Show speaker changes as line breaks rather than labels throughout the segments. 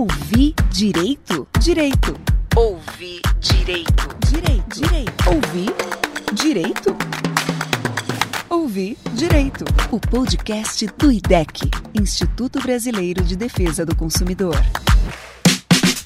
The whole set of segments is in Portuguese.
Ouvir direito? Direito. Ouvir direito. Direito. Direito. Ouvir direito? Ouvir Direito, o podcast do IDEC, Instituto Brasileiro de Defesa do Consumidor.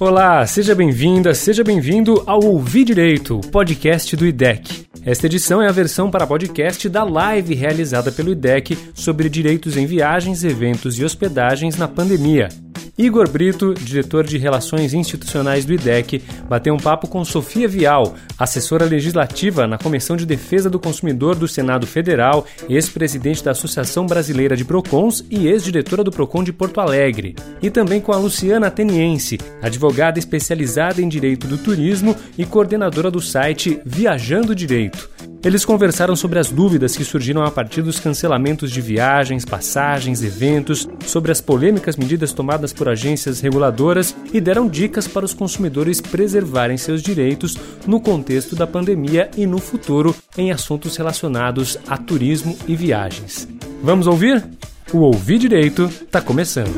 Olá, seja bem-vinda, seja bem-vindo ao Ouvir Direito, podcast do IDEC. Esta edição é a versão para podcast da live realizada pelo IDEC sobre direitos em viagens, eventos e hospedagens na pandemia. Igor Brito, diretor de Relações Institucionais do IDEC, bateu um papo com Sofia Vial, assessora legislativa na Comissão de Defesa do Consumidor do Senado Federal, ex-presidente da Associação Brasileira de Procons e ex-diretora do Procon de Porto Alegre. E também com a Luciana Ateniense, advogada especializada em direito do turismo e coordenadora do site Viajando Direito. Eles conversaram sobre as dúvidas que surgiram a partir dos cancelamentos de viagens, passagens, eventos, sobre as polêmicas medidas tomadas por agências reguladoras e deram dicas para os consumidores preservarem seus direitos no contexto da pandemia e no futuro em assuntos relacionados a turismo e viagens. Vamos ouvir? O Ouvir Direito está começando.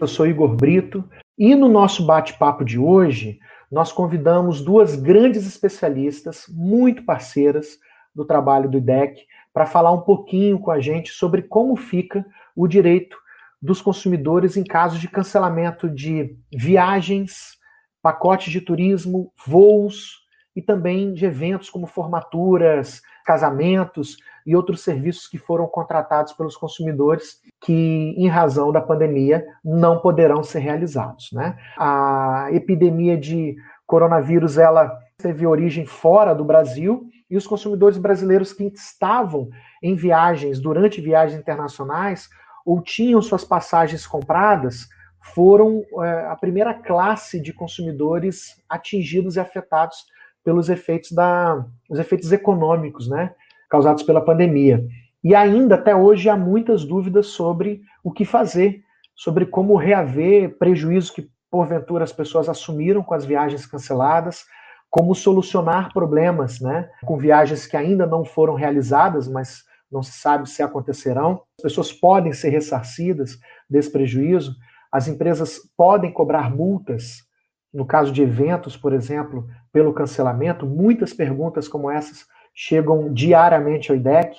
Eu sou Igor Brito e no nosso bate-papo de hoje nós convidamos duas grandes especialistas, muito parceiras do trabalho do IDEC, para falar um pouquinho com a gente sobre como fica o direito dos consumidores em caso de cancelamento de viagens, pacotes de turismo, voos e também de eventos como formaturas, casamentos e outros serviços que foram contratados pelos consumidores que, em razão da pandemia, não poderão ser realizados. Né? A epidemia de coronavírus ela teve origem fora do Brasil e os consumidores brasileiros que estavam em viagens durante viagens internacionais ou tinham suas passagens compradas foram é, a primeira classe de consumidores atingidos e afetados pelos efeitos da, os efeitos econômicos, né? causados pela pandemia. E ainda até hoje há muitas dúvidas sobre o que fazer, sobre como reaver prejuízo que porventura as pessoas assumiram com as viagens canceladas, como solucionar problemas, né, com viagens que ainda não foram realizadas, mas não se sabe se acontecerão. As pessoas podem ser ressarcidas desse prejuízo, as empresas podem cobrar multas, no caso de eventos, por exemplo, pelo cancelamento. Muitas perguntas como essas chegam diariamente ao IDEC.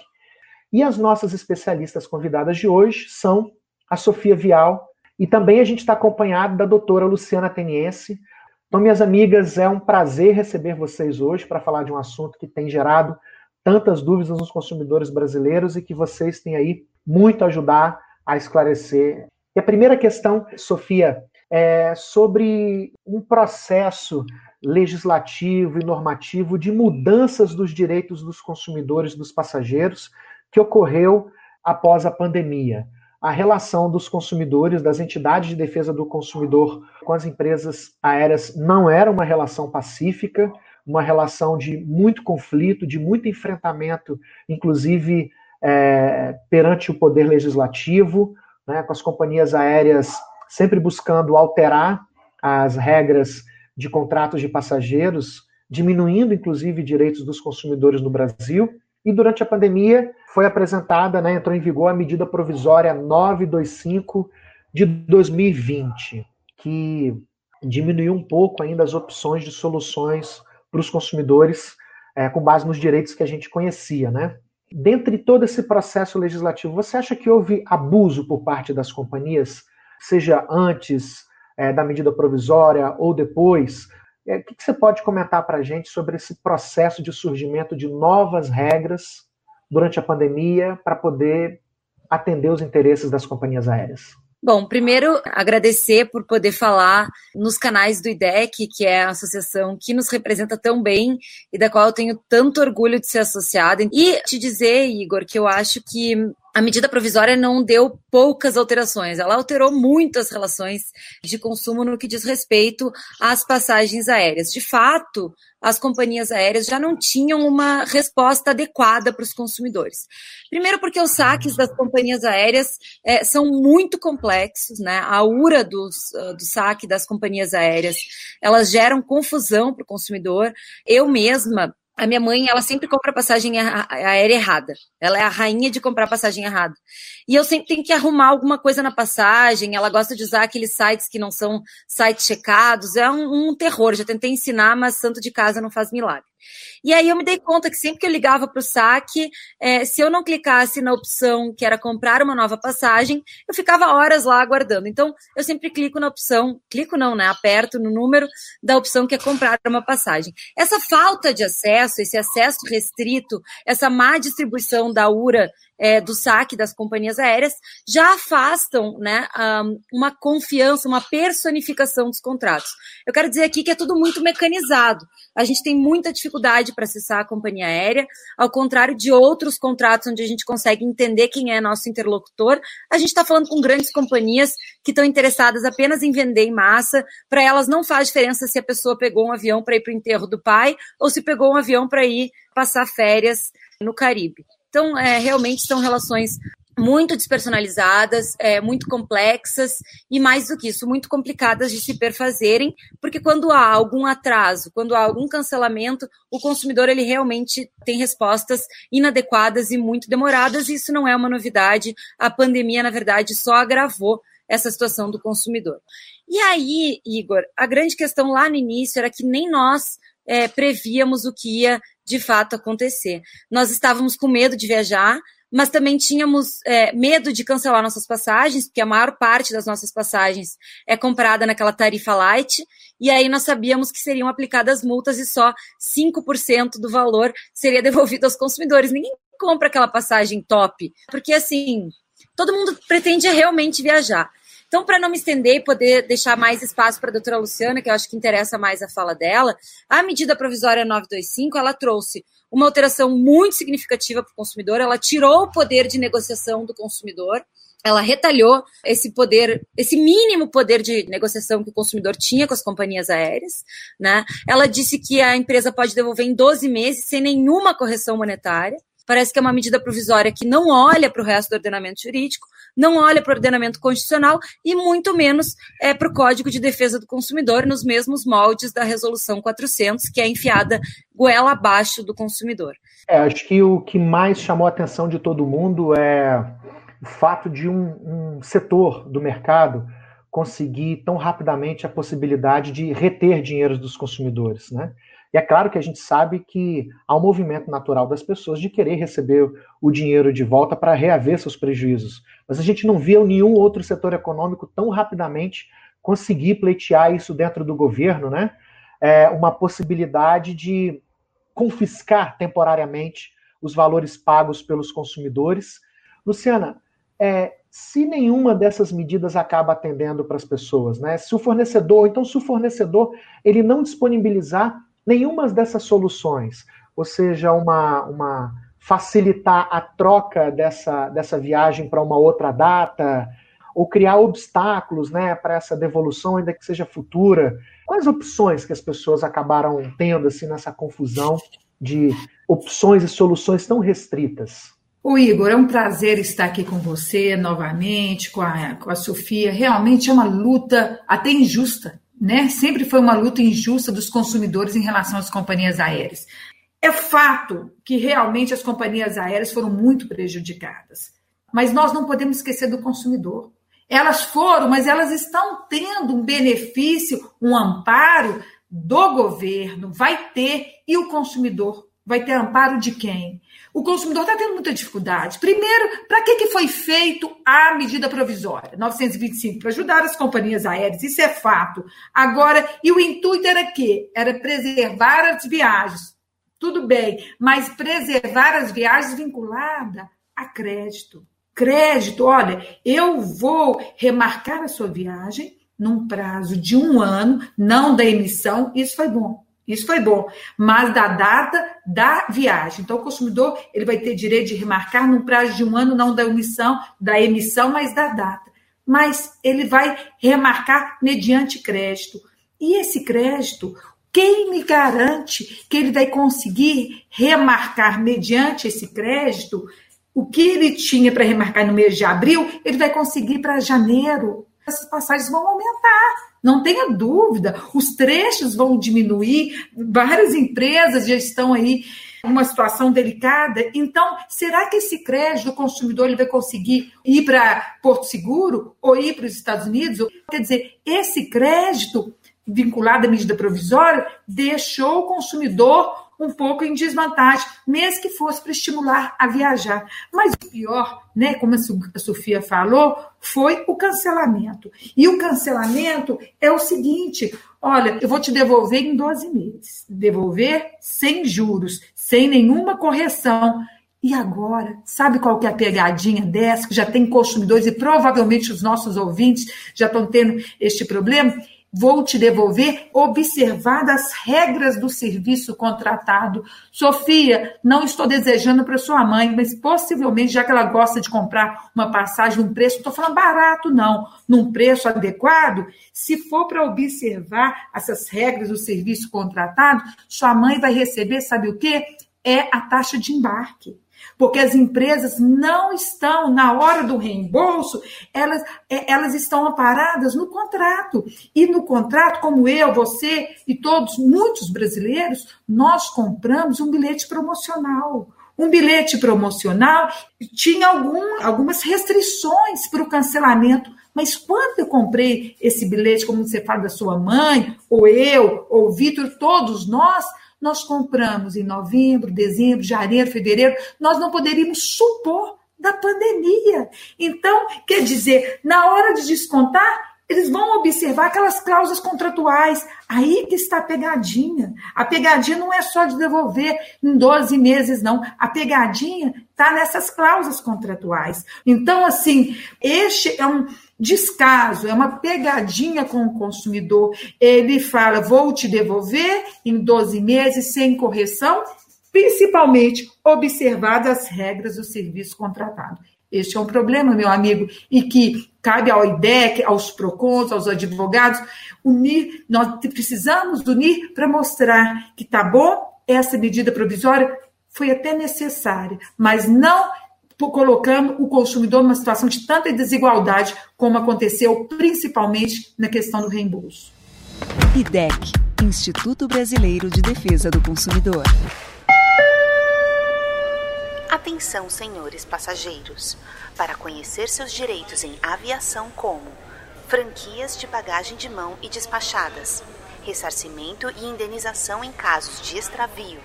E as nossas especialistas convidadas de hoje são a Sofia Vial e também a gente está acompanhado da doutora Luciana Teniense. Então, minhas amigas, é um prazer receber vocês hoje para falar de um assunto que tem gerado tantas dúvidas nos consumidores brasileiros e que vocês têm aí muito a ajudar a esclarecer. E a primeira questão, Sofia, é sobre um processo legislativo e normativo de mudanças dos direitos dos consumidores, dos passageiros, que ocorreu após a pandemia. A relação dos consumidores, das entidades de defesa do consumidor com as empresas aéreas não era uma relação pacífica, uma relação de muito conflito, de muito enfrentamento, inclusive é, perante o poder legislativo, né, com as companhias aéreas sempre buscando alterar as regras de contratos de passageiros, diminuindo inclusive direitos dos consumidores no Brasil. E durante a pandemia foi apresentada, né, entrou em vigor a medida provisória 925 de 2020, que diminuiu um pouco ainda as opções de soluções para os consumidores é, com base nos direitos que a gente conhecia, né? Dentre todo esse processo legislativo, você acha que houve abuso por parte das companhias, seja antes é, da medida provisória ou depois. É, o que, que você pode comentar para a gente sobre esse processo de surgimento de novas regras durante a pandemia para poder atender os interesses das companhias aéreas?
Bom, primeiro agradecer por poder falar nos canais do IDEC, que é a associação que nos representa tão bem e da qual eu tenho tanto orgulho de ser associada. E te dizer, Igor, que eu acho que a medida provisória não deu poucas alterações, ela alterou muitas relações de consumo no que diz respeito às passagens aéreas. De fato, as companhias aéreas já não tinham uma resposta adequada para os consumidores. Primeiro, porque os saques das companhias aéreas é, são muito complexos, né? A URA dos, uh, do saque das companhias aéreas, elas geram confusão para o consumidor. Eu mesma a minha mãe, ela sempre compra passagem aérea errada. Ela é a rainha de comprar passagem errada. E eu sempre tenho que arrumar alguma coisa na passagem. Ela gosta de usar aqueles sites que não são sites checados. É um, um terror. Já tentei ensinar, mas santo de casa não faz milagre. E aí eu me dei conta que sempre que eu ligava para o saque, é, se eu não clicasse na opção que era comprar uma nova passagem, eu ficava horas lá aguardando. Então, eu sempre clico na opção, clico não, né? Aperto no número da opção que é comprar uma passagem. Essa falta de acesso, esse acesso restrito, essa má distribuição da URA é, do saque das companhias aéreas já afastam né, uma confiança, uma personificação dos contratos. Eu quero dizer aqui que é tudo muito mecanizado. A gente tem muita dificuldade para acessar a companhia aérea, ao contrário de outros contratos onde a gente consegue entender quem é nosso interlocutor. A gente está falando com grandes companhias que estão interessadas apenas em vender em massa. Para elas não faz diferença se a pessoa pegou um avião para ir para o enterro do pai ou se pegou um avião para ir passar férias no Caribe. Então, é, realmente são relações muito despersonalizadas, é, muito complexas e, mais do que isso, muito complicadas de se perfazerem, porque quando há algum atraso, quando há algum cancelamento, o consumidor ele realmente tem respostas inadequadas e muito demoradas, e isso não é uma novidade. A pandemia, na verdade, só agravou essa situação do consumidor. E aí, Igor, a grande questão lá no início era que nem nós é, prevíamos o que ia de fato acontecer. Nós estávamos com medo de viajar, mas também tínhamos é, medo de cancelar nossas passagens, porque a maior parte das nossas passagens é comprada naquela tarifa light, e aí nós sabíamos que seriam aplicadas multas e só 5% do valor seria devolvido aos consumidores. Ninguém compra aquela passagem top, porque assim, todo mundo pretende realmente viajar. Então, para não me estender e poder deixar mais espaço para a doutora Luciana, que eu acho que interessa mais a fala dela, a medida provisória 925, ela trouxe uma alteração muito significativa para o consumidor, ela tirou o poder de negociação do consumidor, ela retalhou esse poder, esse mínimo poder de negociação que o consumidor tinha com as companhias aéreas, né? Ela disse que a empresa pode devolver em 12 meses sem nenhuma correção monetária. Parece que é uma medida provisória que não olha para o resto do ordenamento jurídico, não olha para o ordenamento constitucional e muito menos é, para o Código de Defesa do Consumidor, nos mesmos moldes da Resolução 400, que é enfiada goela abaixo do consumidor.
É, acho que o que mais chamou a atenção de todo mundo é o fato de um, um setor do mercado conseguir tão rapidamente a possibilidade de reter dinheiro dos consumidores, né? E é claro que a gente sabe que há um movimento natural das pessoas de querer receber o dinheiro de volta para reaver seus prejuízos. Mas a gente não via nenhum outro setor econômico tão rapidamente conseguir pleitear isso dentro do governo, né? É uma possibilidade de confiscar temporariamente os valores pagos pelos consumidores. Luciana, é, se nenhuma dessas medidas acaba atendendo para as pessoas, né? Se o fornecedor, então se o fornecedor ele não disponibilizar nenhuma dessas soluções, ou seja, uma, uma facilitar a troca dessa, dessa viagem para uma outra data, ou criar obstáculos né, para essa devolução, ainda que seja futura. Quais opções que as pessoas acabaram tendo assim, nessa confusão de opções e soluções tão restritas?
O Igor, é um prazer estar aqui com você novamente, com a, com a Sofia. Realmente é uma luta até injusta né? Sempre foi uma luta injusta dos consumidores em relação às companhias aéreas. É fato que realmente as companhias aéreas foram muito prejudicadas, mas nós não podemos esquecer do consumidor. Elas foram, mas elas estão tendo um benefício, um amparo do governo, vai ter, e o consumidor vai ter amparo de quem? O consumidor está tendo muita dificuldade. Primeiro, para que, que foi feito a medida provisória 925? Para ajudar as companhias aéreas, isso é fato. Agora, e o intuito era que? Era preservar as viagens. Tudo bem, mas preservar as viagens vinculada a crédito. Crédito, olha, eu vou remarcar a sua viagem num prazo de um ano, não da emissão, isso foi bom. Isso foi bom, mas da data da viagem. Então, o consumidor ele vai ter direito de remarcar num prazo de um ano, não da emissão, da emissão, mas da data. Mas ele vai remarcar mediante crédito. E esse crédito, quem me garante que ele vai conseguir remarcar mediante esse crédito o que ele tinha para remarcar no mês de abril, ele vai conseguir para janeiro. Essas passagens vão aumentar. Não tenha dúvida, os trechos vão diminuir, várias empresas já estão aí uma situação delicada. Então, será que esse crédito do consumidor ele vai conseguir ir para Porto Seguro ou ir para os Estados Unidos? Quer dizer, esse crédito vinculado à medida provisória deixou o consumidor um pouco em desvantagem, mesmo que fosse para estimular a viajar. Mas o pior, né, como a Sofia falou, foi o cancelamento. E o cancelamento é o seguinte: olha, eu vou te devolver em 12 meses. Devolver sem juros, sem nenhuma correção. E agora, sabe qual que é a pegadinha dessa? Já tem consumidores e provavelmente os nossos ouvintes já estão tendo este problema? Vou te devolver observadas as regras do serviço contratado. Sofia, não estou desejando para sua mãe, mas possivelmente, já que ela gosta de comprar uma passagem num preço, não estou falando barato, não, num preço adequado, se for para observar essas regras do serviço contratado, sua mãe vai receber, sabe o quê? É a taxa de embarque porque as empresas não estão, na hora do reembolso, elas, é, elas estão amparadas no contrato. E no contrato, como eu, você e todos, muitos brasileiros, nós compramos um bilhete promocional. Um bilhete promocional tinha algum, algumas restrições para o cancelamento. Mas quando eu comprei esse bilhete, como você fala da sua mãe, ou eu, ou o Vitor, todos nós, nós compramos em novembro, dezembro, janeiro, fevereiro, nós não poderíamos supor da pandemia. Então, quer dizer, na hora de descontar, eles vão observar aquelas cláusulas contratuais. Aí que está a pegadinha. A pegadinha não é só de devolver em 12 meses, não. A pegadinha está nessas cláusulas contratuais. Então, assim, este é um descaso, é uma pegadinha com o consumidor. Ele fala: vou te devolver em 12 meses sem correção, principalmente observadas as regras do serviço contratado. Este é um problema, meu amigo, e que cabe ao IDEC, aos PROCONs, aos advogados, unir, nós precisamos unir para mostrar que tá bom, essa medida provisória foi até necessária, mas não colocando o consumidor numa situação de tanta desigualdade como aconteceu principalmente na questão do reembolso.
IDEC, Instituto Brasileiro de Defesa do Consumidor.
Atenção, senhores passageiros, para conhecer seus direitos em aviação como franquias de bagagem de mão e despachadas, ressarcimento e indenização em casos de extravio,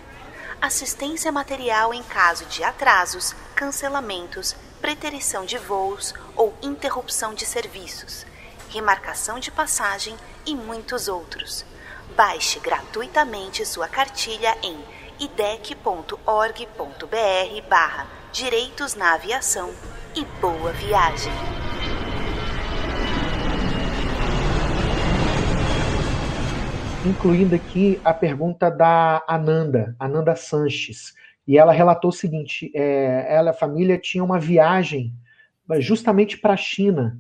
assistência material em caso de atrasos, cancelamentos, preterição de voos ou interrupção de serviços, remarcação de passagem e muitos outros. Baixe gratuitamente sua cartilha em idec.org.br barra Direitos na Aviação e boa viagem!
Incluindo aqui a pergunta da Ananda, Ananda Sanches, e ela relatou o seguinte: é, ela, a família tinha uma viagem justamente para a China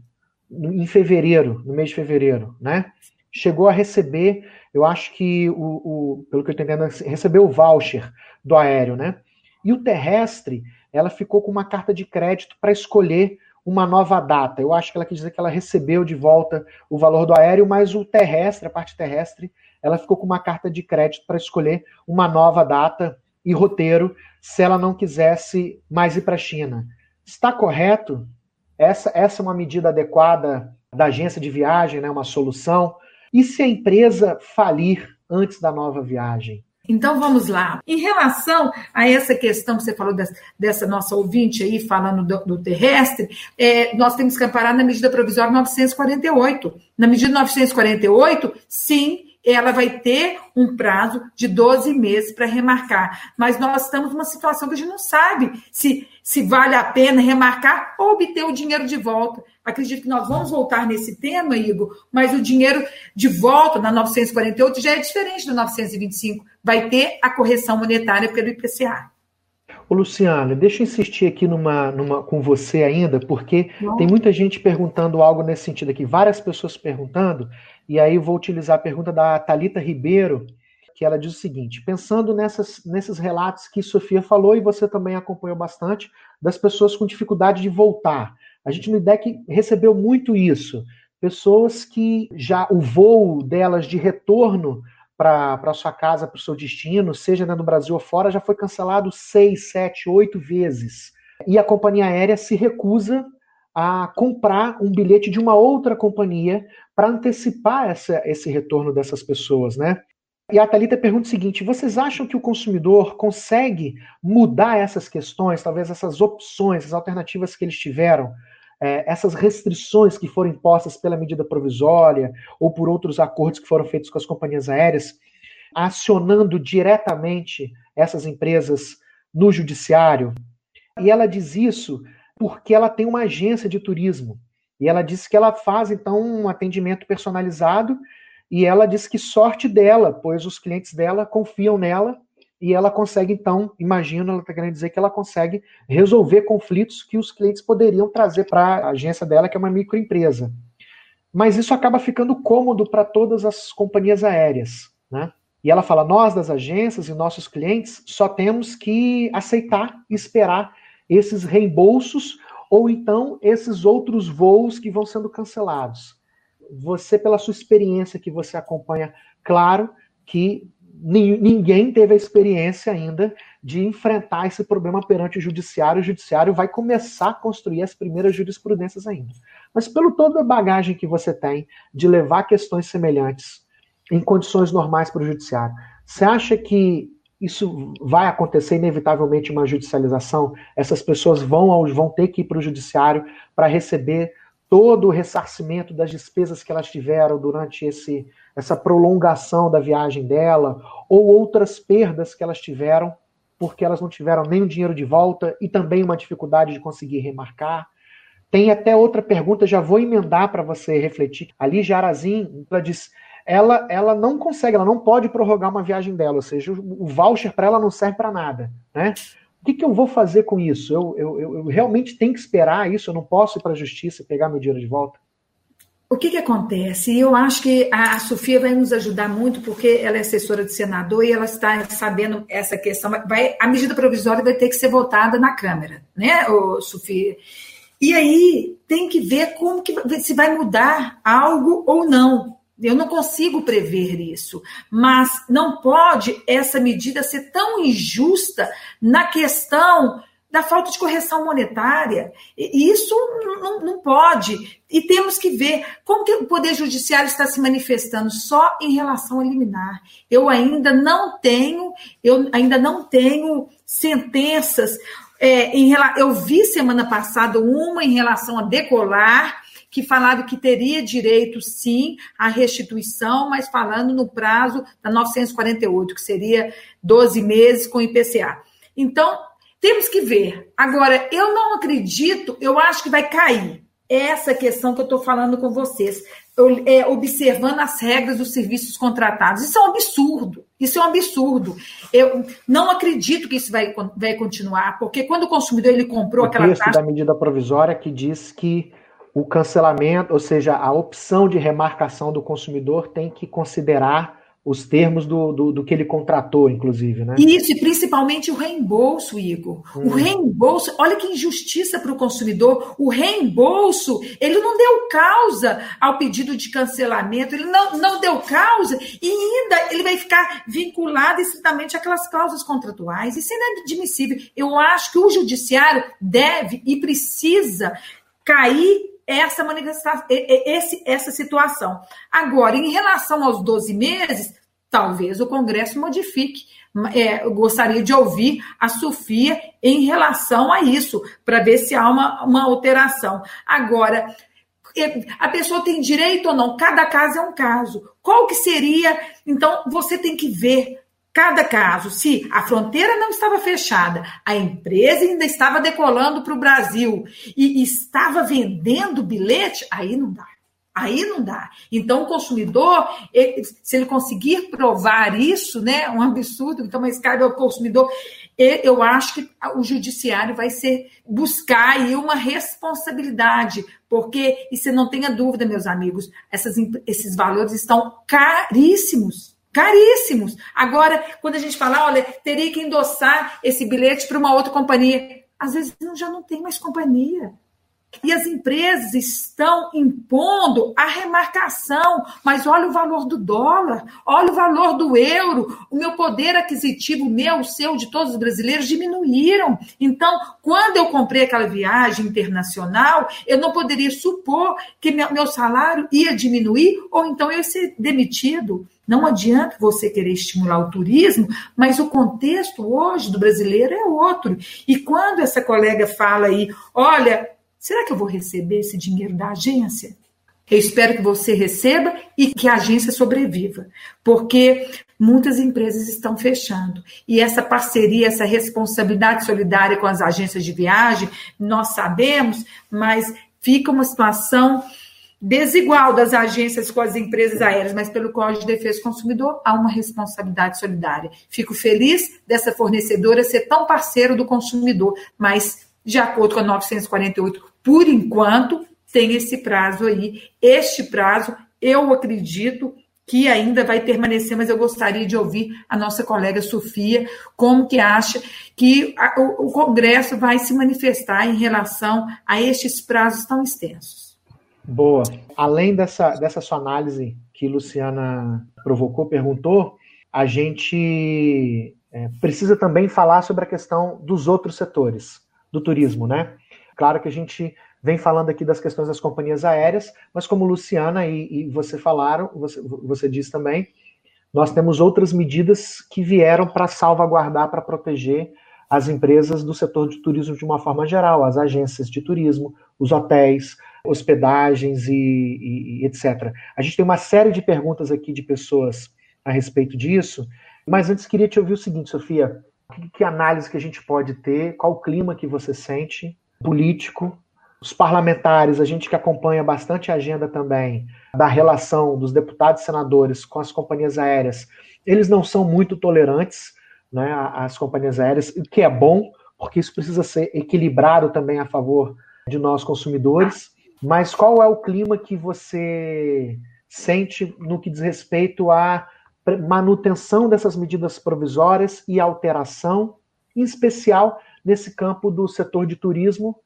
em fevereiro, no mês de fevereiro, né? Chegou a receber eu acho que, o, o, pelo que eu estou entendendo, recebeu o voucher do aéreo, né? E o terrestre, ela ficou com uma carta de crédito para escolher uma nova data. Eu acho que ela quis dizer que ela recebeu de volta o valor do aéreo, mas o terrestre, a parte terrestre, ela ficou com uma carta de crédito para escolher uma nova data e roteiro se ela não quisesse mais ir para a China. Está correto? Essa, essa é uma medida adequada da agência de viagem, né, uma solução? E se a empresa falir antes da nova viagem?
Então vamos lá. Em relação a essa questão que você falou dessa, dessa nossa ouvinte aí, falando do, do terrestre, é, nós temos que amparar na medida provisória 948. Na medida 948, sim, ela vai ter um prazo de 12 meses para remarcar. Mas nós estamos numa situação que a gente não sabe se, se vale a pena remarcar ou obter o dinheiro de volta. Acredito que nós vamos voltar nesse tema, Igor, mas o dinheiro de volta na 948 já é diferente do 925. Vai ter a correção monetária pelo IPCA.
Ô, Luciana, deixa eu insistir aqui numa, numa, com você ainda, porque Não. tem muita gente perguntando algo nesse sentido aqui, várias pessoas perguntando, e aí vou utilizar a pergunta da Talita Ribeiro, que ela diz o seguinte: pensando nessas, nesses relatos que Sofia falou e você também acompanhou bastante, das pessoas com dificuldade de voltar. A gente no IDEC recebeu muito isso. pessoas que já o voo delas de retorno para sua casa, para o seu destino, seja no Brasil ou fora, já foi cancelado seis, sete, oito vezes. E a companhia aérea se recusa a comprar um bilhete de uma outra companhia para antecipar essa, esse retorno dessas pessoas, né? E a Thalita pergunta o seguinte: vocês acham que o consumidor consegue mudar essas questões, talvez essas opções, as alternativas que eles tiveram, é, essas restrições que foram impostas pela medida provisória ou por outros acordos que foram feitos com as companhias aéreas, acionando diretamente essas empresas no judiciário? E ela diz isso porque ela tem uma agência de turismo. E ela disse que ela faz, então, um atendimento personalizado e ela diz que sorte dela, pois os clientes dela confiam nela e ela consegue, então, imagino, ela está querendo dizer que ela consegue resolver conflitos que os clientes poderiam trazer para a agência dela, que é uma microempresa. Mas isso acaba ficando cômodo para todas as companhias aéreas. Né? E ela fala: nós das agências e nossos clientes só temos que aceitar e esperar esses reembolsos ou então esses outros voos que vão sendo cancelados você, pela sua experiência que você acompanha, claro que ninguém teve a experiência ainda de enfrentar esse problema perante o judiciário. O judiciário vai começar a construir as primeiras jurisprudências ainda. Mas pelo toda a bagagem que você tem de levar questões semelhantes em condições normais para o judiciário, você acha que isso vai acontecer inevitavelmente uma judicialização? Essas pessoas vão, vão ter que ir para o judiciário para receber todo o ressarcimento das despesas que elas tiveram durante esse, essa prolongação da viagem dela, ou outras perdas que elas tiveram, porque elas não tiveram nem o dinheiro de volta e também uma dificuldade de conseguir remarcar. Tem até outra pergunta, já vou emendar para você refletir. Ali, Jarazin, ela diz, ela, ela não consegue, ela não pode prorrogar uma viagem dela, ou seja, o, voucher para ela não serve para nada, né? O que, que, eu vou fazer com isso? Eu, eu, eu, realmente tenho que esperar isso? Eu não posso ir para a justiça e pegar meu dinheiro de volta?
O que, que acontece? Eu acho que a Sofia vai nos ajudar muito, porque ela é assessora de senador e ela está sabendo essa questão. Vai, a medida provisória vai ter que ser votada na Câmara, né, Sofia? E aí tem que ver como que se vai mudar algo ou não. Eu não consigo prever isso, mas não pode essa medida ser tão injusta na questão da falta de correção monetária. Isso não, não, pode. E temos que ver como que o Poder Judiciário está se manifestando só em relação a liminar. Eu ainda não tenho, eu ainda não tenho sentenças. É, em, eu vi semana passada uma em relação a decolar, que falava que teria direito, sim, à restituição, mas falando no prazo da 948, que seria 12 meses com IPCA. Então, temos que ver. Agora, eu não acredito, eu acho que vai cair essa questão que eu estou falando com vocês, eu, é, observando as regras dos serviços contratados. Isso é um absurdo. Isso é um absurdo. Eu não acredito que isso vai, vai continuar, porque quando o consumidor ele comprou
o
aquela
texto taxa... da medida provisória que diz que o cancelamento, ou seja, a opção de remarcação do consumidor tem que considerar os termos do, do, do, que ele contratou, inclusive, né?
Isso, e principalmente o reembolso, Igor. Hum. O reembolso, olha que injustiça para o consumidor. O reembolso, ele não deu causa ao pedido de cancelamento, ele não, não deu causa e ainda ele vai ficar vinculado estritamente àquelas cláusulas contratuais. Isso é inadmissível. Eu acho que o judiciário deve e precisa cair essa manifestação, esse, essa situação. Agora, em relação aos 12 meses, talvez o Congresso modifique. É, gostaria de ouvir a Sofia em relação a isso, para ver se há uma, uma alteração. Agora, é, a pessoa tem direito ou não? Cada caso é um caso. Qual que seria? Então, você tem que ver Cada caso, se a fronteira não estava fechada, a empresa ainda estava decolando para o Brasil e estava vendendo bilhete, aí não dá. Aí não dá. Então, o consumidor, se ele conseguir provar isso, né, um absurdo, então, mas cabe ao consumidor, eu acho que o judiciário vai ser buscar aí uma responsabilidade, porque, e você não tenha dúvida, meus amigos, essas, esses valores estão caríssimos Caríssimos. Agora, quando a gente fala, olha, teria que endossar esse bilhete para uma outra companhia. Às vezes já não tem mais companhia. E as empresas estão impondo a remarcação, mas olha o valor do dólar, olha o valor do euro, o meu poder aquisitivo, meu, o seu, de todos os brasileiros, diminuíram. Então, quando eu comprei aquela viagem internacional, eu não poderia supor que meu salário ia diminuir ou então eu ia ser demitido. Não adianta você querer estimular o turismo, mas o contexto hoje do brasileiro é outro. E quando essa colega fala aí, olha, será que eu vou receber esse dinheiro da agência? Eu espero que você receba e que a agência sobreviva, porque muitas empresas estão fechando. E essa parceria, essa responsabilidade solidária com as agências de viagem, nós sabemos, mas fica uma situação desigual das agências com as empresas aéreas, mas pelo Código de Defesa do Consumidor há uma responsabilidade solidária. Fico feliz dessa fornecedora ser tão parceiro do consumidor, mas de acordo com a 948, por enquanto tem esse prazo aí. Este prazo, eu acredito que ainda vai permanecer, mas eu gostaria de ouvir a nossa colega Sofia, como que acha que a, o, o Congresso vai se manifestar em relação a estes prazos tão extensos.
Boa. Além dessa, dessa sua análise que Luciana provocou, perguntou, a gente é, precisa também falar sobre a questão dos outros setores do turismo, né? Claro que a gente vem falando aqui das questões das companhias aéreas, mas como Luciana e, e você falaram, você, você disse também, nós temos outras medidas que vieram para salvaguardar, para proteger as empresas do setor de turismo de uma forma geral, as agências de turismo, os hotéis, hospedagens e, e, e etc. A gente tem uma série de perguntas aqui de pessoas a respeito disso, mas antes queria te ouvir o seguinte, Sofia, que, que análise que a gente pode ter, qual o clima que você sente, político, os parlamentares, a gente que acompanha bastante a agenda também da relação dos deputados e senadores com as companhias aéreas, eles não são muito tolerantes né, às companhias aéreas, o que é bom, porque isso precisa ser equilibrado também a favor de nós consumidores. Mas qual é o clima que você sente no que diz respeito à manutenção dessas medidas provisórias e alteração, em especial nesse campo do setor de turismo,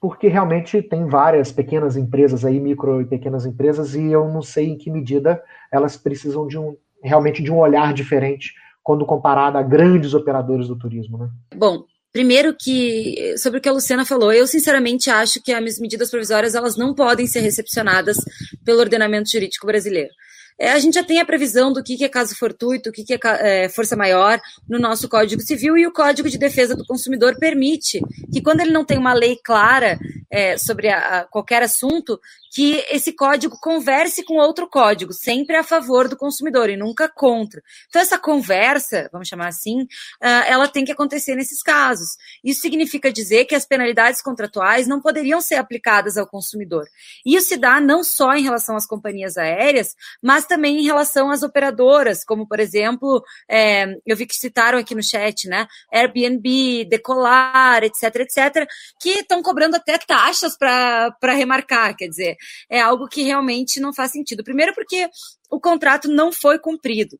porque realmente tem várias pequenas empresas aí, micro e pequenas empresas, e eu não sei em que medida elas precisam de um realmente de um olhar diferente quando comparada a grandes operadores do turismo, né?
Bom, Primeiro que, sobre o que a Luciana falou, eu sinceramente acho que as medidas provisórias elas não podem ser recepcionadas pelo ordenamento jurídico brasileiro. É, a gente já tem a previsão do que, que é caso fortuito, o que, que é, é, força maior no nosso Código Civil e o Código de Defesa do Consumidor permite que, quando ele não tem uma lei clara é, sobre a, a qualquer assunto, que esse código converse com outro código, sempre a favor do consumidor e nunca contra. Então, essa conversa, vamos chamar assim, uh, ela tem que acontecer nesses casos. Isso significa dizer que as penalidades contratuais não poderiam ser aplicadas ao consumidor. Isso se dá não só em relação às companhias aéreas, mas também em relação às operadoras, como, por exemplo, é, eu vi que citaram aqui no chat, né? Airbnb, Decolar, etc, etc, que estão cobrando até taxas para remarcar, quer dizer, é algo que realmente não faz sentido. Primeiro, porque o contrato não foi cumprido.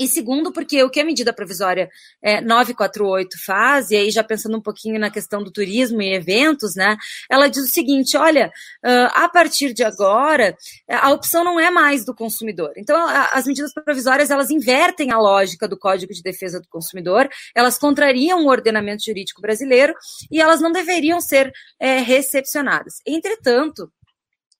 E segundo, porque o que a medida provisória é, 948 faz, e aí já pensando um pouquinho na questão do turismo e eventos, né? Ela diz o seguinte: olha, a partir de agora, a opção não é mais do consumidor. Então, as medidas provisórias elas invertem a lógica do Código de Defesa do Consumidor, elas contrariam o ordenamento jurídico brasileiro e elas não deveriam ser é, recepcionadas. Entretanto,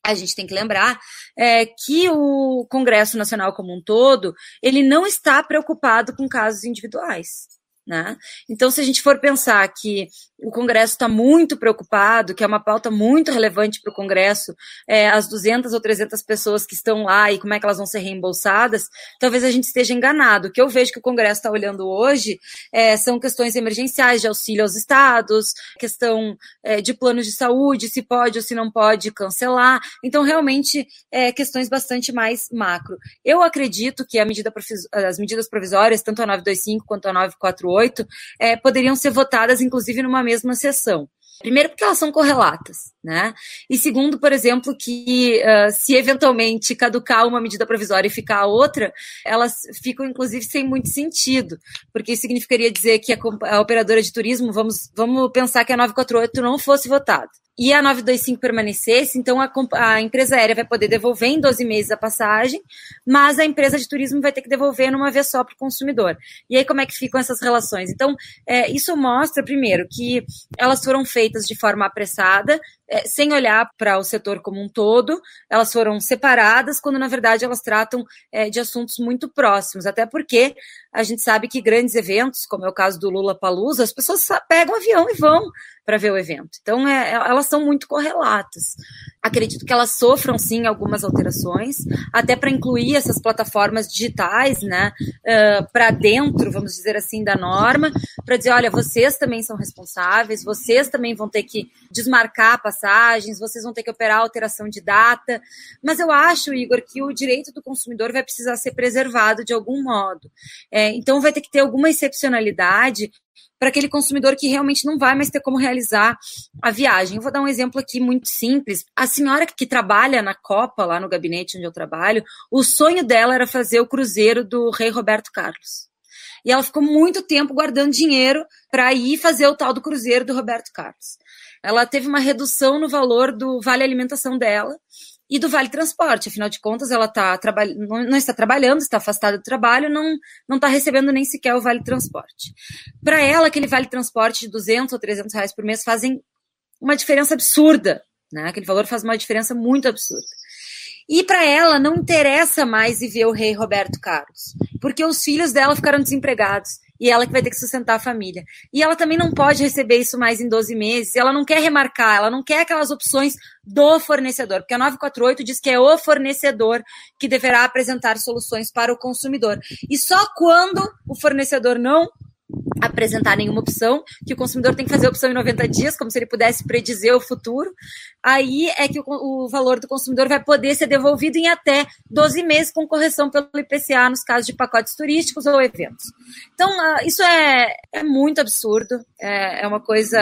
a gente tem que lembrar é, que o Congresso Nacional como um todo, ele não está preocupado com casos individuais. Né? Então, se a gente for pensar que o Congresso está muito preocupado, que é uma pauta muito relevante para o Congresso, é, as 200 ou 300 pessoas que estão lá e como é que elas vão ser reembolsadas, talvez a gente esteja enganado. O que eu vejo que o Congresso está olhando hoje é, são questões emergenciais de auxílio aos estados, questão é, de planos de saúde, se pode ou se não pode cancelar. Então, realmente, é, questões bastante mais macro. Eu acredito que medida, as medidas provisórias, tanto a 925 quanto a 948, é, poderiam ser votadas, inclusive, numa mesma sessão. Primeiro, porque elas são correlatas, né? E segundo, por exemplo, que uh, se eventualmente caducar uma medida provisória e ficar a outra, elas ficam, inclusive, sem muito sentido, porque isso significaria dizer que a, a operadora de turismo, vamos, vamos pensar que a 948 não fosse votada. E a 925 permanecesse, então a, a, empresa aérea vai poder devolver em 12 meses a passagem, mas a empresa de turismo vai ter que devolver numa vez só para o consumidor. E aí como é que ficam essas relações? Então, é, isso mostra, primeiro, que elas foram feitas de forma apressada, é, sem olhar para o setor como um todo, elas foram separadas, quando na verdade elas tratam é, de assuntos muito próximos, até porque a gente sabe que grandes eventos, como é o caso do Lula Palusa, as pessoas pegam avião e vão para ver o evento. Então, é, é, elas são muito correlatas. Acredito que elas sofram, sim, algumas alterações, até para incluir essas plataformas digitais, né, uh, para dentro, vamos dizer assim, da norma, para dizer, olha, vocês também são responsáveis, vocês também vão ter que desmarcar passagens, vocês vão ter que operar alteração de data. Mas eu acho, Igor, que o direito do consumidor vai precisar ser preservado de algum modo. É, então, vai ter que ter alguma excepcionalidade para aquele consumidor que realmente não vai mais ter como realizar a viagem. Eu vou dar um exemplo aqui muito simples. A senhora que trabalha na Copa, lá no gabinete onde eu trabalho, o sonho dela era fazer o cruzeiro do rei Roberto Carlos. E ela ficou muito tempo guardando dinheiro para ir fazer o tal do cruzeiro do Roberto Carlos. Ela teve uma redução no valor do vale alimentação dela e do Vale Transporte. Afinal de contas, ela tá não, não está trabalhando, está afastada do trabalho, não não está recebendo nem sequer o Vale Transporte. Para ela, aquele Vale Transporte de 200 ou 300 reais por mês fazem uma diferença absurda. Né? Aquele valor faz uma diferença muito absurda. E para ela não interessa mais ver o rei Roberto Carlos, porque os filhos dela ficaram desempregados e ela que vai ter que sustentar a família. E ela também não pode receber isso mais em 12 meses, ela não quer remarcar, ela não quer aquelas opções do fornecedor, porque a 948 diz que é o fornecedor que deverá apresentar soluções para o consumidor. E só quando o fornecedor não apresentar nenhuma opção, que o consumidor tem que fazer a opção em 90 dias, como se ele pudesse predizer o futuro, aí é que o, o, valor do consumidor vai poder ser devolvido em até 12 meses com correção pelo IPCA nos casos de pacotes turísticos ou eventos. Então, uh, isso é, é muito absurdo, é, é uma coisa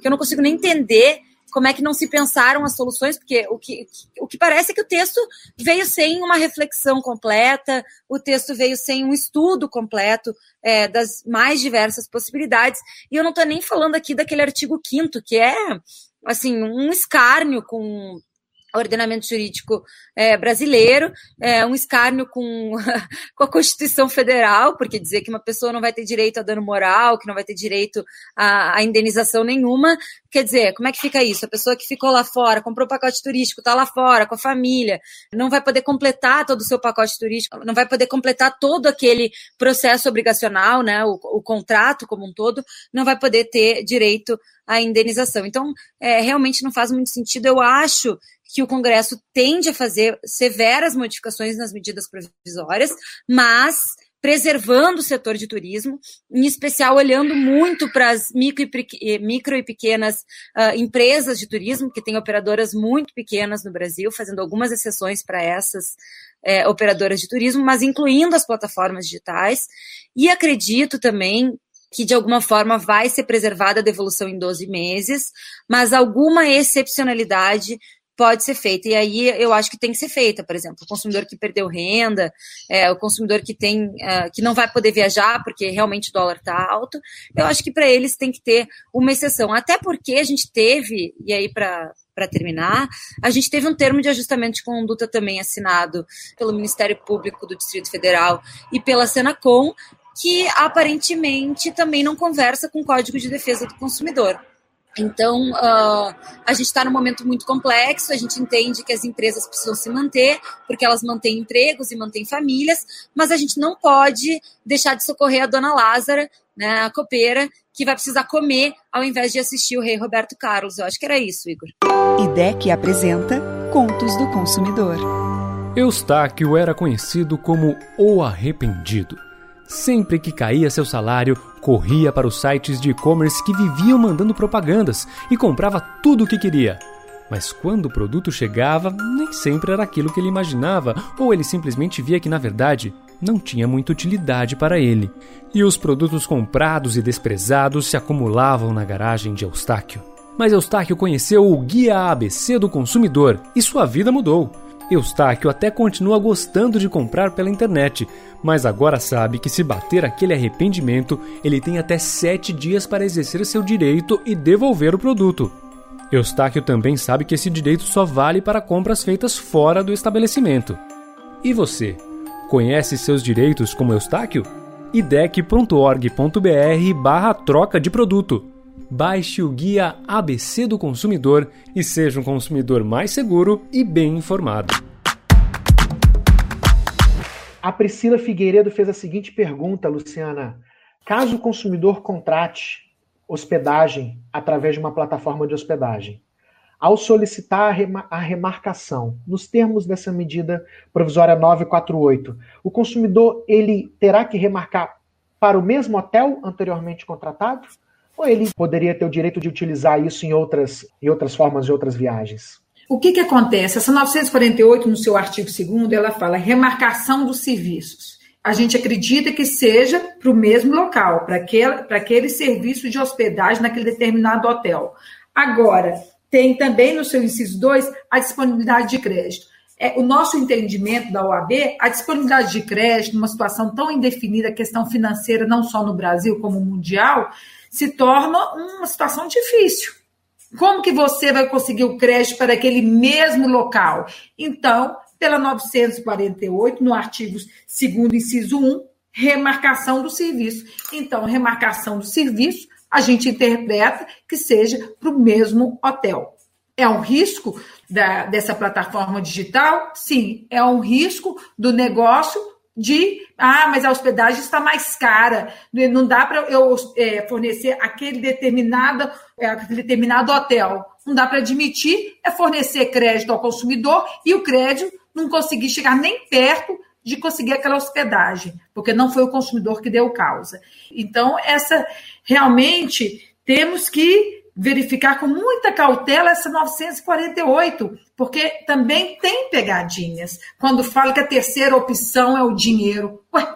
que eu não consigo nem entender como é que não se pensaram as soluções, porque o que, o que parece é que o texto veio sem uma reflexão completa, o texto veio sem um estudo completo é, das mais diversas possibilidades, e eu não estou nem falando aqui daquele artigo 5 que é assim um escárnio com ordenamento jurídico é, brasileiro, é, um escárnio com, com a Constituição Federal, porque dizer que uma pessoa não vai ter direito a dano moral, que não vai ter direito a, a indenização nenhuma, quer dizer, como é que fica isso? A pessoa que ficou lá fora, comprou pacote turístico, está lá fora com a família, não vai poder completar todo o seu pacote turístico, não vai poder completar todo aquele processo obrigacional, né, o, o contrato como um todo, não vai poder ter direito à indenização. Então, é, realmente não faz muito sentido. Eu acho que o Congresso tende a fazer severas modificações nas medidas provisórias, mas preservando o setor de turismo, em especial olhando muito para as micro, micro, e pequenas uh, empresas de turismo, que têm operadoras muito pequenas no Brasil, fazendo algumas exceções para essas eh, operadoras de turismo, mas incluindo as plataformas digitais. E acredito também que de alguma forma vai ser preservada a devolução em 12 meses, mas alguma excepcionalidade pode ser feita. E aí eu acho que tem que ser feita, por exemplo, o consumidor que perdeu renda, é, o consumidor que tem uh, que não vai poder viajar porque realmente o dólar está alto, eu acho que para eles tem que ter uma exceção. Até porque a gente teve, e aí para para terminar, a gente teve um termo de ajustamento de conduta também assinado pelo Ministério Público do Distrito Federal e pela Senacom, que aparentemente também não conversa com o Código de Defesa do Consumidor. Então, uh, a gente está num momento muito complexo, a gente entende que as empresas precisam se manter, porque elas mantêm empregos e mantêm famílias, mas a gente não pode deixar de socorrer a dona Lázara, né, a copeira, que vai precisar comer ao invés de assistir o rei Roberto Carlos. Eu acho que era isso, Igor.
IDEC apresenta Contos do Consumidor.
Eustáquio era conhecido como o Arrependido. Sempre que caía seu salário, corria para os sites de e-commerce que viviam mandando propagandas e comprava tudo o que queria. Mas quando o produto chegava, nem sempre era aquilo que ele imaginava, ou ele simplesmente via que na verdade não tinha muita utilidade para ele. E os produtos comprados e desprezados se acumulavam na garagem de Eustáquio. Mas Eustáquio conheceu o Guia ABC do Consumidor e sua vida mudou. Eustáquio até continua gostando de comprar pela internet, mas agora sabe que se bater aquele arrependimento, ele tem até sete dias para exercer seu direito e devolver o produto. Eustáquio também sabe que esse direito só vale para compras feitas fora do estabelecimento. E você? Conhece seus direitos como Eustáquio? idec.org.br barra troca de produto. Baixe o guia ABC do consumidor e seja um consumidor mais seguro e bem informado.
A Priscila Figueiredo fez a seguinte pergunta, Luciana. Caso o consumidor contrate hospedagem através de uma plataforma de hospedagem, ao solicitar a remarcação nos termos dessa medida provisória 948, o consumidor ele terá que remarcar para o mesmo hotel anteriormente contratado? Ou ele poderia ter o direito de utilizar isso em outras, em outras formas de outras viagens?
O que, que acontece? Essa 948, no seu artigo 2 ela fala remarcação dos serviços. A gente acredita que seja para o mesmo local, para aquele, aquele serviço de hospedagem naquele determinado hotel. Agora, tem também no seu inciso 2 a disponibilidade de crédito. É, o nosso entendimento da OAB, a disponibilidade de crédito, numa situação tão indefinida, questão financeira, não só no Brasil como mundial, se torna uma situação difícil. Como que você vai conseguir o crédito para aquele mesmo local? Então, pela 948, no artigo 2 inciso 1, remarcação do serviço. Então, remarcação do serviço, a gente interpreta que seja para o mesmo hotel. É um risco da, dessa plataforma digital? Sim, é um risco do negócio de ah, mas a hospedagem está mais cara, não dá para eu é, fornecer aquele determinado, é, aquele determinado hotel. Não dá para admitir é fornecer crédito ao consumidor e o crédito não conseguir chegar nem perto de conseguir aquela hospedagem, porque não foi o consumidor que deu causa. Então, essa realmente temos que verificar com muita cautela essa 948, porque também tem pegadinhas. Quando fala que a terceira opção é o dinheiro. Ué,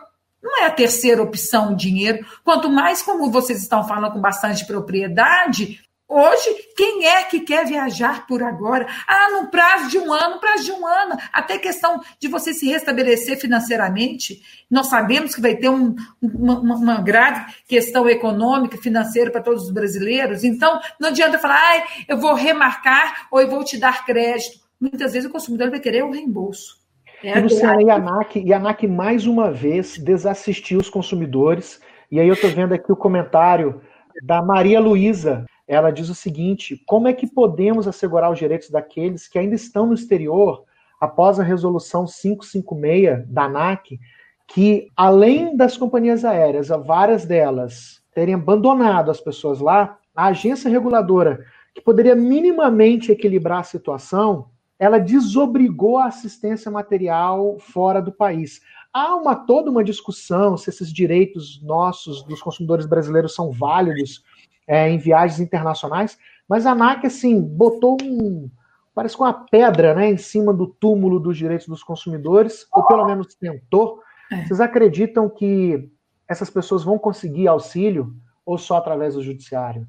não é a terceira opção o dinheiro. Quanto mais, como vocês estão falando com bastante propriedade, Hoje, quem é que quer viajar por agora? Ah, no prazo de um ano, prazo de um ano, até questão de você se restabelecer financeiramente. Nós sabemos que vai ter um, uma, uma, grave questão econômica, financeira para todos os brasileiros. Então, não adianta falar, ah, eu vou remarcar ou eu vou te dar crédito. Muitas vezes o consumidor vai querer o reembolso.
É e Luciana, e a ANAC, e a ANAC mais uma vez desassistiu os consumidores. E aí eu estou vendo aqui o comentário da Maria Luísa, ela diz o seguinte: como é que podemos assegurar os direitos daqueles que ainda estão no exterior após a resolução 556 da ANAC, que além das companhias aéreas, várias delas terem abandonado as pessoas lá, a agência reguladora, que poderia minimamente equilibrar a situação, ela desobrigou a assistência material fora do país. Há uma toda uma discussão se esses direitos nossos dos consumidores brasileiros são válidos é, em viagens internacionais, mas a ANAC, assim, botou um. Parece com uma pedra né, em cima do túmulo dos direitos dos consumidores, ou pelo menos tentou. É. Vocês acreditam que essas pessoas vão conseguir auxílio ou só através do judiciário?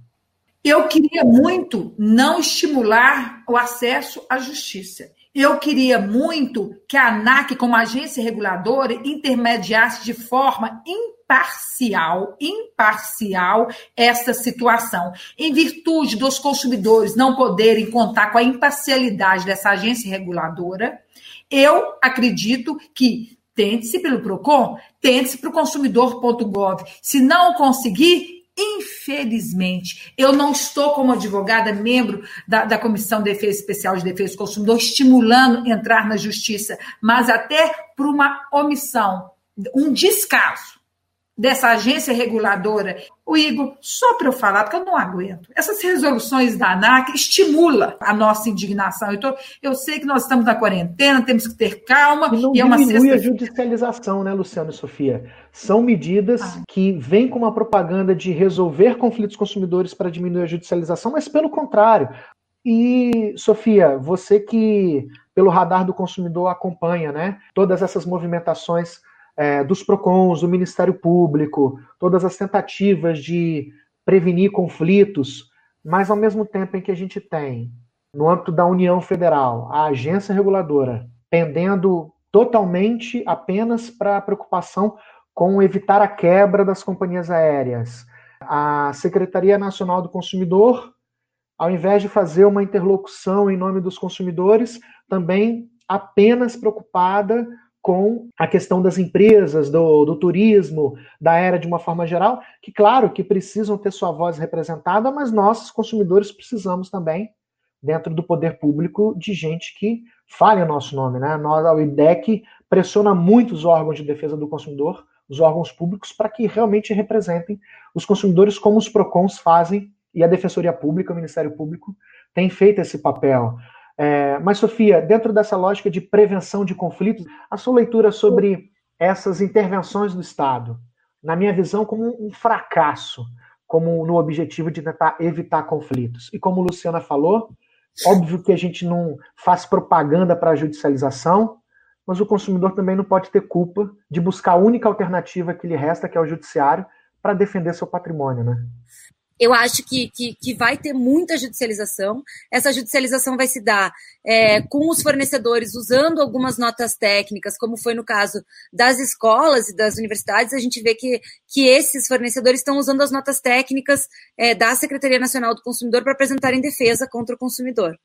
Eu queria muito não estimular o acesso à justiça. Eu queria muito que a ANAC, como agência reguladora, intermediasse de forma imparcial, imparcial essa situação. Em virtude dos consumidores não poderem contar com a imparcialidade dessa agência reguladora, eu acredito que tente-se pelo PROCON, tente-se para o consumidor.gov. Se não conseguir, Infelizmente, eu não estou como advogada, membro da, da Comissão de Defesa Especial de Defesa do Consumidor, estimulando entrar na justiça, mas até por uma omissão, um descaso dessa agência reguladora. O Igor, só para eu falar, porque eu não aguento. Essas resoluções da ANAC estimulam a nossa indignação. Então, eu sei que nós estamos na quarentena, temos que ter calma.
E não
e
é uma diminui a judicialização, né, Luciano e Sofia? São medidas ah. que vêm com uma propaganda de resolver conflitos consumidores para diminuir a judicialização, mas pelo contrário. E, Sofia, você que pelo radar do consumidor acompanha né, todas essas movimentações é, dos PROCONs, do Ministério Público, todas as tentativas de prevenir conflitos, mas ao mesmo tempo em que a gente tem, no âmbito da União Federal, a agência reguladora pendendo totalmente apenas para a preocupação com evitar a quebra das companhias aéreas, a Secretaria Nacional do Consumidor ao invés de fazer uma interlocução em nome dos consumidores, também apenas preocupada com a questão das empresas, do, do, turismo, da era de uma forma geral, que claro que precisam ter sua voz representada, mas nós, consumidores, precisamos também, dentro do poder público, de gente que fale o nosso nome. Né? Nós, a IDEC pressiona muito os órgãos de defesa do consumidor, os órgãos públicos, para que realmente representem os consumidores como os PROCONs fazem e a Defensoria Pública, o Ministério Público, tem feito esse papel. É, mas, Sofia, dentro dessa lógica de prevenção de conflitos, a sua leitura sobre essas intervenções do Estado, na minha visão, como um fracasso, como no objetivo de tentar evitar conflitos. E como Luciana falou, óbvio que a gente não faz propaganda para a judicialização, mas o consumidor também não pode ter culpa de buscar a única alternativa que lhe resta, que é o judiciário, para defender seu patrimônio, né?
Eu acho que, que, que, vai ter muita judicialização. Essa judicialização vai se dar é, com os fornecedores usando algumas notas técnicas, como foi no caso das escolas e das universidades. A gente vê que, que esses fornecedores estão usando as notas técnicas é, da Secretaria Nacional do Consumidor para apresentarem defesa contra o consumidor.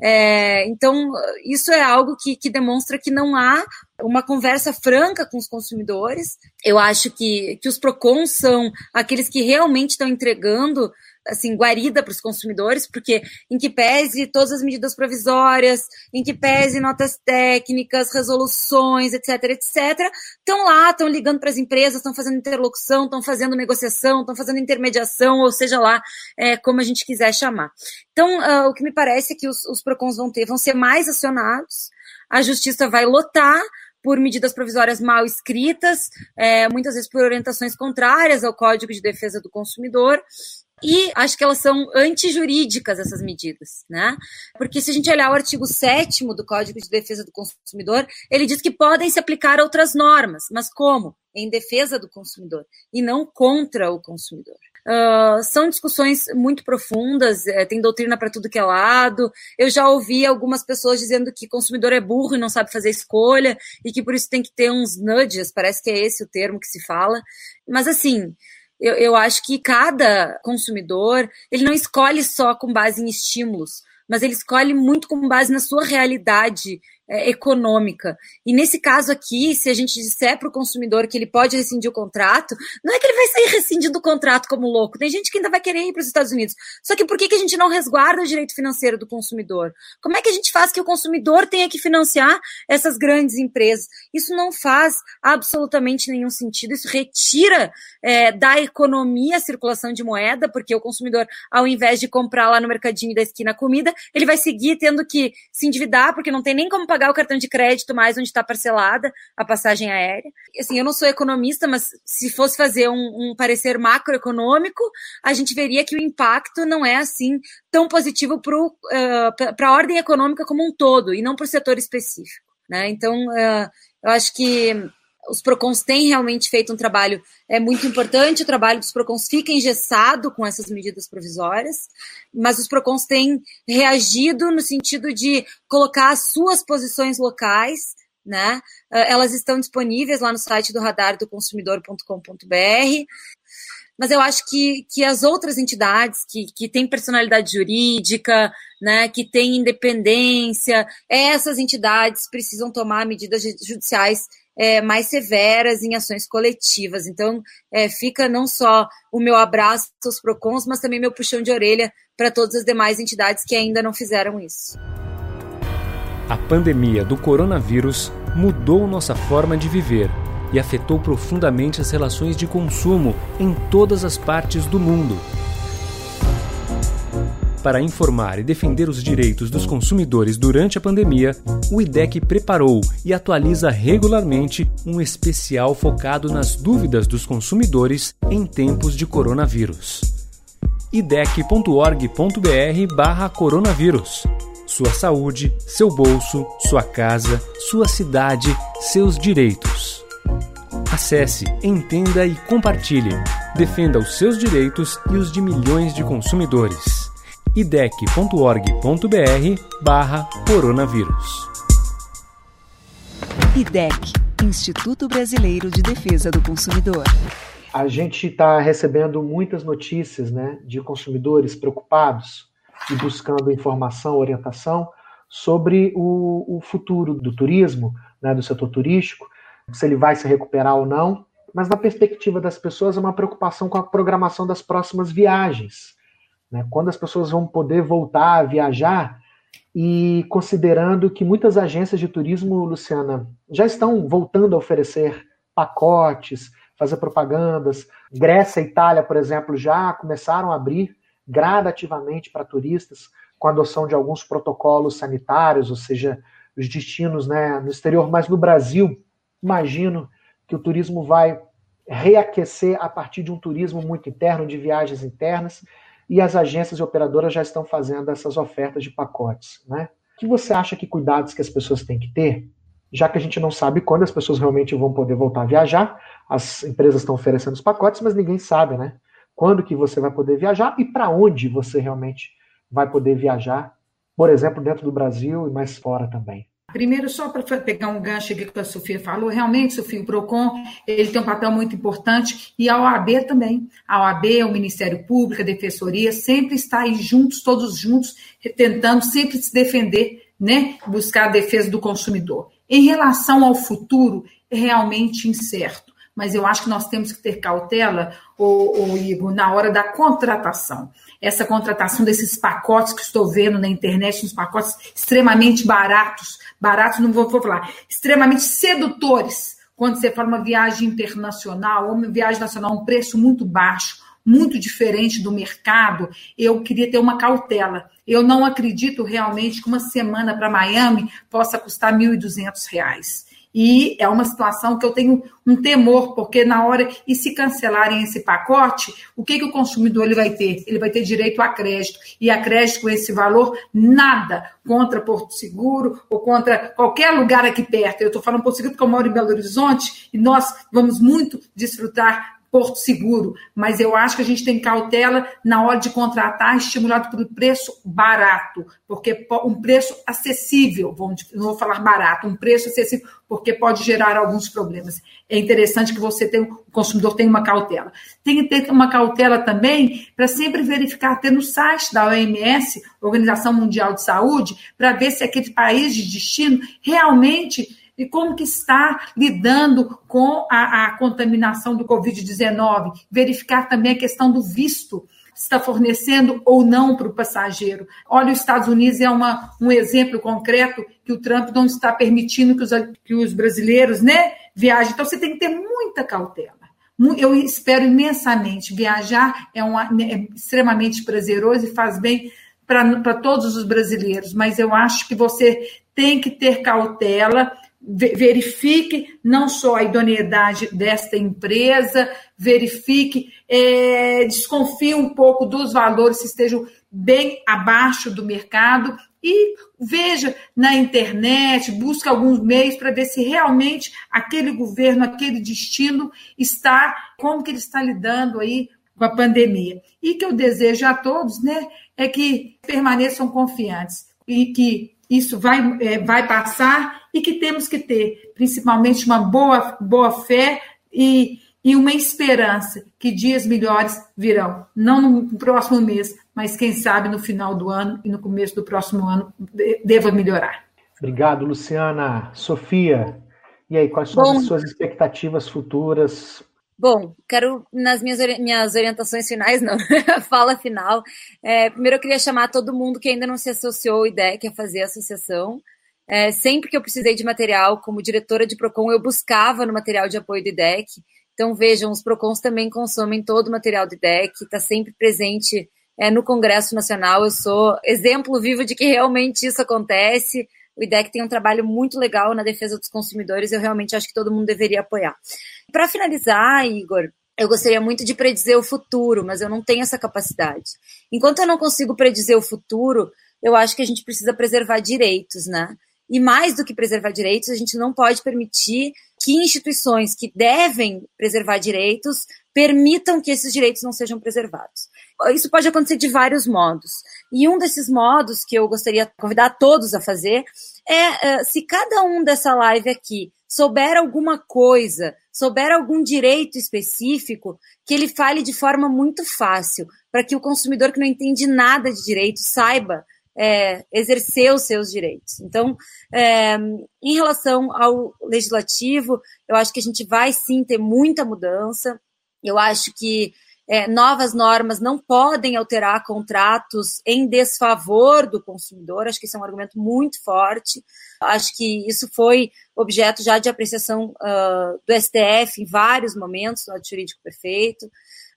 É, então, isso é algo que, que, demonstra que não há uma conversa franca com os consumidores. Eu acho que, que os PROCONs são aqueles que realmente estão entregando assim, guarida para os consumidores, porque em que pese todas as medidas provisórias, em que pese notas técnicas, resoluções, etc, etc, estão lá, estão ligando para as empresas, estão fazendo interlocução, estão fazendo negociação, estão fazendo intermediação, ou seja lá, é, como a gente quiser chamar. Então, uh, o que me parece é que os, os PROCONs vão ter, vão ser mais acionados, a justiça vai lotar, por medidas provisórias mal escritas, é, muitas vezes por orientações contrárias ao Código de Defesa do Consumidor, e acho que elas são antijurídicas, essas medidas, né? Porque se a gente olhar o artigo 7 do Código de Defesa do Consumidor, ele diz que podem se aplicar outras normas, mas como? Em defesa do consumidor e não contra o consumidor. Uh, são discussões muito profundas, é, tem doutrina para tudo que é lado. Eu já ouvi algumas pessoas dizendo que consumidor é burro e não sabe fazer escolha, e que por isso tem que ter uns nudges, parece que é esse o termo que se fala. Mas assim, eu, eu acho que cada consumidor, ele não escolhe só com base em estímulos, mas ele escolhe muito com base na sua realidade é, econômica. E nesse caso aqui, se a gente disser para o consumidor que ele pode rescindir o contrato, não é que ele vai sair rescindindo o contrato como louco. Tem gente que ainda vai querer ir para os Estados Unidos. Só que por que, que a gente não resguarda o direito financeiro do consumidor? Como é que a gente faz que o consumidor tenha que financiar essas grandes empresas? Isso não faz absolutamente nenhum sentido. Isso retira é, da economia a circulação de moeda, porque o consumidor, ao invés de comprar lá no mercadinho da esquina comida, ele vai seguir tendo que se endividar, porque não tem nem como pagar o cartão de crédito mais onde está parcelada a passagem aérea. Assim, eu não sou economista, mas se fosse fazer um, um parecer macroeconômico, a gente veria que o impacto não é assim tão positivo para uh, a ordem econômica como um todo e não para o setor específico. Né? Então, uh, eu acho que os PROCONs têm realmente feito um trabalho é muito importante, o trabalho dos PROCONs fica engessado com essas medidas provisórias, mas os PROCONs têm reagido no sentido de colocar as suas posições locais, né? Ah, elas estão disponíveis lá no site do radar do consumidor.com.br, mas eu acho que, que as outras entidades que, que têm personalidade jurídica, né, que têm independência, essas entidades precisam tomar medidas judiciais é, mais severas em ações coletivas. Então, é, fica não só o meu abraço aos PROCONs, mas também meu puxão de orelha para todas as demais entidades que ainda não fizeram isso.
A pandemia do coronavírus mudou nossa forma de viver e afetou profundamente as relações de consumo em todas as partes do mundo para informar e defender os direitos dos consumidores durante a pandemia, o IDEC preparou e atualiza regularmente um especial focado nas dúvidas dos consumidores em tempos de coronavírus. idec.org.br/barra coronavírus. Sua saúde, seu bolso, sua casa, sua cidade, seus direitos. Acesse, entenda e compartilhe. Defenda os seus direitos e os de milhões de consumidores idec.org.br barra coronavírus.
IDEC, Instituto Brasileiro de Defesa do Consumidor.
A gente está recebendo muitas notícias né, de consumidores preocupados e buscando informação, orientação sobre o, o futuro do turismo, né, do setor turístico, se ele vai se recuperar ou não. Mas na perspectiva das pessoas é uma preocupação com a programação das próximas viagens. Né? Quando as pessoas vão poder voltar a viajar e considerando que muitas agências de turismo, Luciana, já estão voltando a oferecer pacotes, fazer propagandas. Grécia e Itália, por exemplo, já começaram a abrir gradativamente para turistas com a adoção de alguns protocolos sanitários, ou seja, os destinos né, no exterior, mas no Brasil, imagino que o turismo vai reaquecer a partir de um turismo muito interno, de viagens internas, e as agências e operadoras já estão fazendo essas ofertas de pacotes. Né? O que você acha que cuidados que as pessoas têm que ter? Já que a gente não sabe quando as pessoas realmente vão poder voltar a viajar, as empresas estão oferecendo os pacotes, mas ninguém sabe, né? Quando que você vai poder viajar e para onde você realmente vai poder viajar, por exemplo, dentro do Brasil e mais fora também.
Primeiro, só para pegar um gancho aqui que a Sofia falou, realmente, Sofia, o PROCON ele tem um papel muito importante e a OAB também. A OAB, o Ministério Público, a Defensoria, sempre está aí juntos, todos juntos, tentando sempre se defender, né? buscar a defesa do consumidor. Em relação ao futuro, é realmente incerto mas eu acho que nós temos que ter cautela, o, Igor, na hora da contratação. Essa contratação desses pacotes que estou vendo na internet, uns pacotes extremamente baratos, baratos não vou, vou falar, extremamente sedutores, quando você fala uma viagem internacional ou uma viagem nacional, um preço muito baixo, muito diferente do mercado, eu queria ter uma cautela. Eu não acredito realmente que uma semana para Miami possa custar R$ 1.200. E é uma situação que eu tenho um temor, porque na hora, e se cancelarem esse pacote, o que, que o consumidor ele vai ter? Ele vai ter direito a crédito. E a crédito com esse valor, nada contra Porto Seguro ou contra qualquer lugar aqui perto. Eu estou falando Porto Seguro porque eu moro em Belo Horizonte e nós vamos muito desfrutar porto seguro, mas eu acho que a gente tem cautela na hora de contratar, estimulado por preço barato, porque um preço acessível, vamos, não vou falar barato, um preço acessível, porque pode gerar alguns problemas. É interessante que você tenha, o consumidor tenha uma cautela. Tem que ter uma cautela também para sempre verificar, até no site da OMS, Organização Mundial de Saúde, para ver se aquele país de destino realmente e como que está lidando com a, a contaminação do Covid-19. Verificar também a questão do visto está fornecendo ou não para o passageiro. Olha, os Estados Unidos é uma, um exemplo concreto que o Trump não está permitindo que os, que os brasileiros né, viajem. Então, você tem que ter muita cautela. Eu espero imensamente. Viajar é, um, é extremamente prazeroso e faz bem para todos os brasileiros, mas eu acho que você tem que ter cautela verifique não só a idoneidade desta empresa, verifique, é, desconfie um pouco dos valores que estejam bem abaixo do mercado e veja na internet, busque alguns meios para ver se realmente aquele governo, aquele destino está, como que ele está lidando aí com a pandemia. E que eu desejo a todos, né, é que permaneçam confiantes e que isso vai, é, vai passar e que temos que ter, principalmente, uma boa, boa fé e, e uma esperança que dias melhores virão. Não no próximo mês, mas quem sabe no final do ano e no começo do próximo ano deva melhorar.
Obrigado, Luciana. Sofia, e aí, quais são Bom, as suas expectativas futuras
Bom, quero, nas minhas, minhas orientações finais, não, fala final. É, primeiro, eu queria chamar todo mundo que ainda não se associou ao IDEC a fazer a associação. É, sempre que eu precisei de material, como diretora de PROCON, eu buscava no material de apoio do IDEC. Então, vejam, os PROCONs também consomem todo o material do IDEC, está sempre presente é, no Congresso Nacional. Eu sou exemplo vivo de que realmente isso acontece. O IDEC tem um trabalho muito legal na defesa dos consumidores, eu realmente acho que todo mundo deveria apoiar. Para finalizar, Igor, eu gostaria muito de predizer o futuro, mas eu não tenho essa capacidade. Enquanto eu não consigo predizer o futuro, eu acho que a gente precisa preservar direitos, né? E mais do que preservar direitos, a gente não pode permitir que instituições que devem preservar direitos permitam que esses direitos não sejam preservados. Isso pode acontecer de vários modos. E um desses modos que eu gostaria de convidar todos a fazer é, é se cada um dessa live aqui souber alguma coisa, souber algum direito específico, que ele fale de forma muito fácil, para que o consumidor que não entende nada de direito saiba é, exercer os seus direitos. Então, é, em relação ao legislativo, eu acho que a gente vai sim ter muita mudança. Eu acho que é, novas normas não podem alterar contratos em desfavor do consumidor. Acho que isso é um argumento muito forte. Acho que isso foi objeto já de apreciação uh, do STF em vários momentos, do lado jurídico perfeito.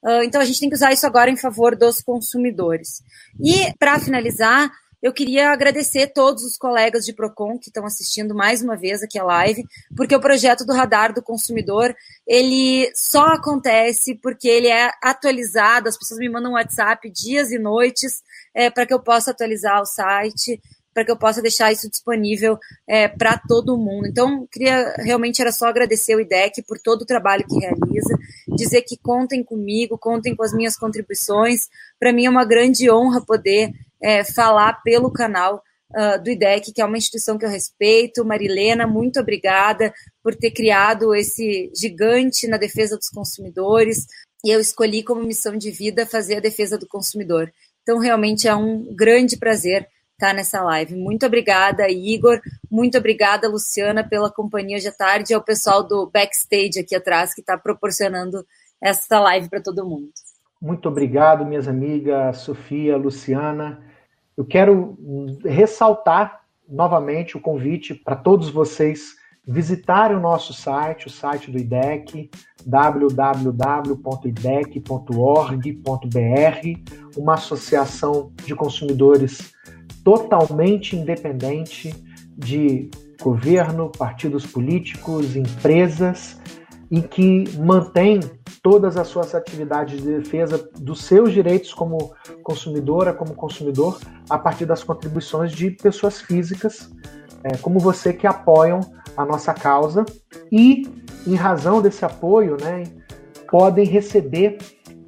Uh, então, a gente tem que usar isso agora em favor dos consumidores. E, para finalizar, eu queria agradecer todos os colegas de Procon que estão assistindo mais uma vez aqui a live, porque o projeto do Radar do Consumidor, ele só acontece porque ele é atualizado, as pessoas me mandam um WhatsApp dias e noites é, para que eu possa atualizar o site, para que eu possa deixar isso disponível é, para todo mundo. Então, queria realmente era só agradecer o IDEC por todo o trabalho que realiza, dizer que contem comigo, contem com as minhas contribuições. Para mim é uma grande honra poder é, falar pelo canal uh, do IDEC, que é uma instituição que eu respeito. Marilena, muito obrigada por ter criado esse gigante na defesa dos consumidores. E eu escolhi como missão de vida fazer a defesa do consumidor. Então, realmente é um grande prazer estar nessa live. Muito obrigada, Igor. Muito obrigada, Luciana, pela companhia hoje à tarde e ao pessoal do backstage aqui atrás que está proporcionando essa live para todo mundo.
Muito obrigado, minhas amigas Sofia, Luciana. Eu quero ressaltar novamente o convite para todos vocês visitarem o nosso site, o site do IDEC, www.idec.org.br, uma associação de consumidores totalmente independente de governo, partidos políticos, empresas, e que mantém todas as suas atividades de defesa dos seus direitos como consumidora, como consumidor, a partir das contribuições de pessoas físicas, é, como você, que apoiam a nossa causa e, em razão desse apoio, né, podem receber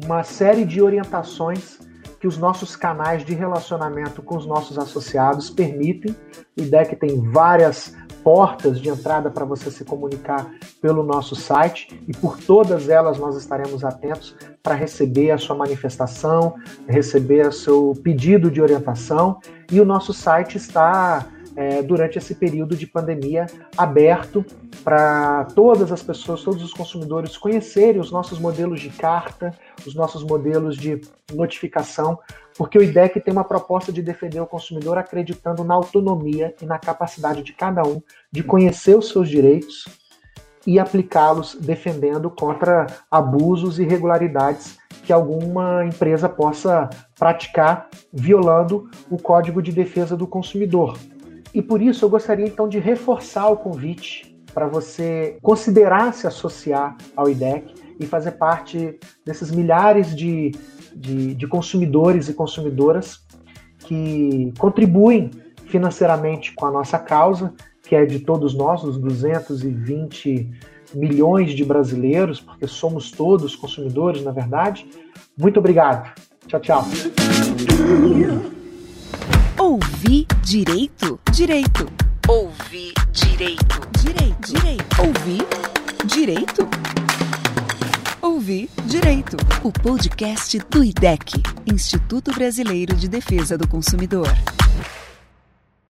uma série de orientações que os nossos canais de relacionamento com os nossos associados permitem. O IDEC tem várias portas de entrada para você se comunicar pelo nosso site. E por todas elas nós estaremos atentos para receber a sua manifestação, receber o seu pedido de orientação. E o nosso site está é, durante esse período de pandemia aberto para todas as pessoas, todos os consumidores conhecerem os nossos modelos de carta, os nossos modelos de notificação, porque o IDEC tem uma proposta de defender o consumidor acreditando na autonomia e na capacidade de cada um de conhecer os seus direitos e aplicá-los defendendo contra abusos e irregularidades que alguma empresa possa praticar violando o Código de Defesa do Consumidor. E por isso eu gostaria então de reforçar o convite para você considerar se associar ao IDEC e fazer parte desses milhares de, de, de consumidores e consumidoras que contribuem financeiramente com a nossa causa, que é de todos nós, os 220 milhões de brasileiros, porque somos todos consumidores, na verdade. Muito obrigado. Tchau, tchau.
Ouvir direito? Direito.
Ouvir direito.
Direito. Direito. Ouvir direito? Ouvir direito. O podcast do IDEC, Instituto Brasileiro de Defesa do Consumidor.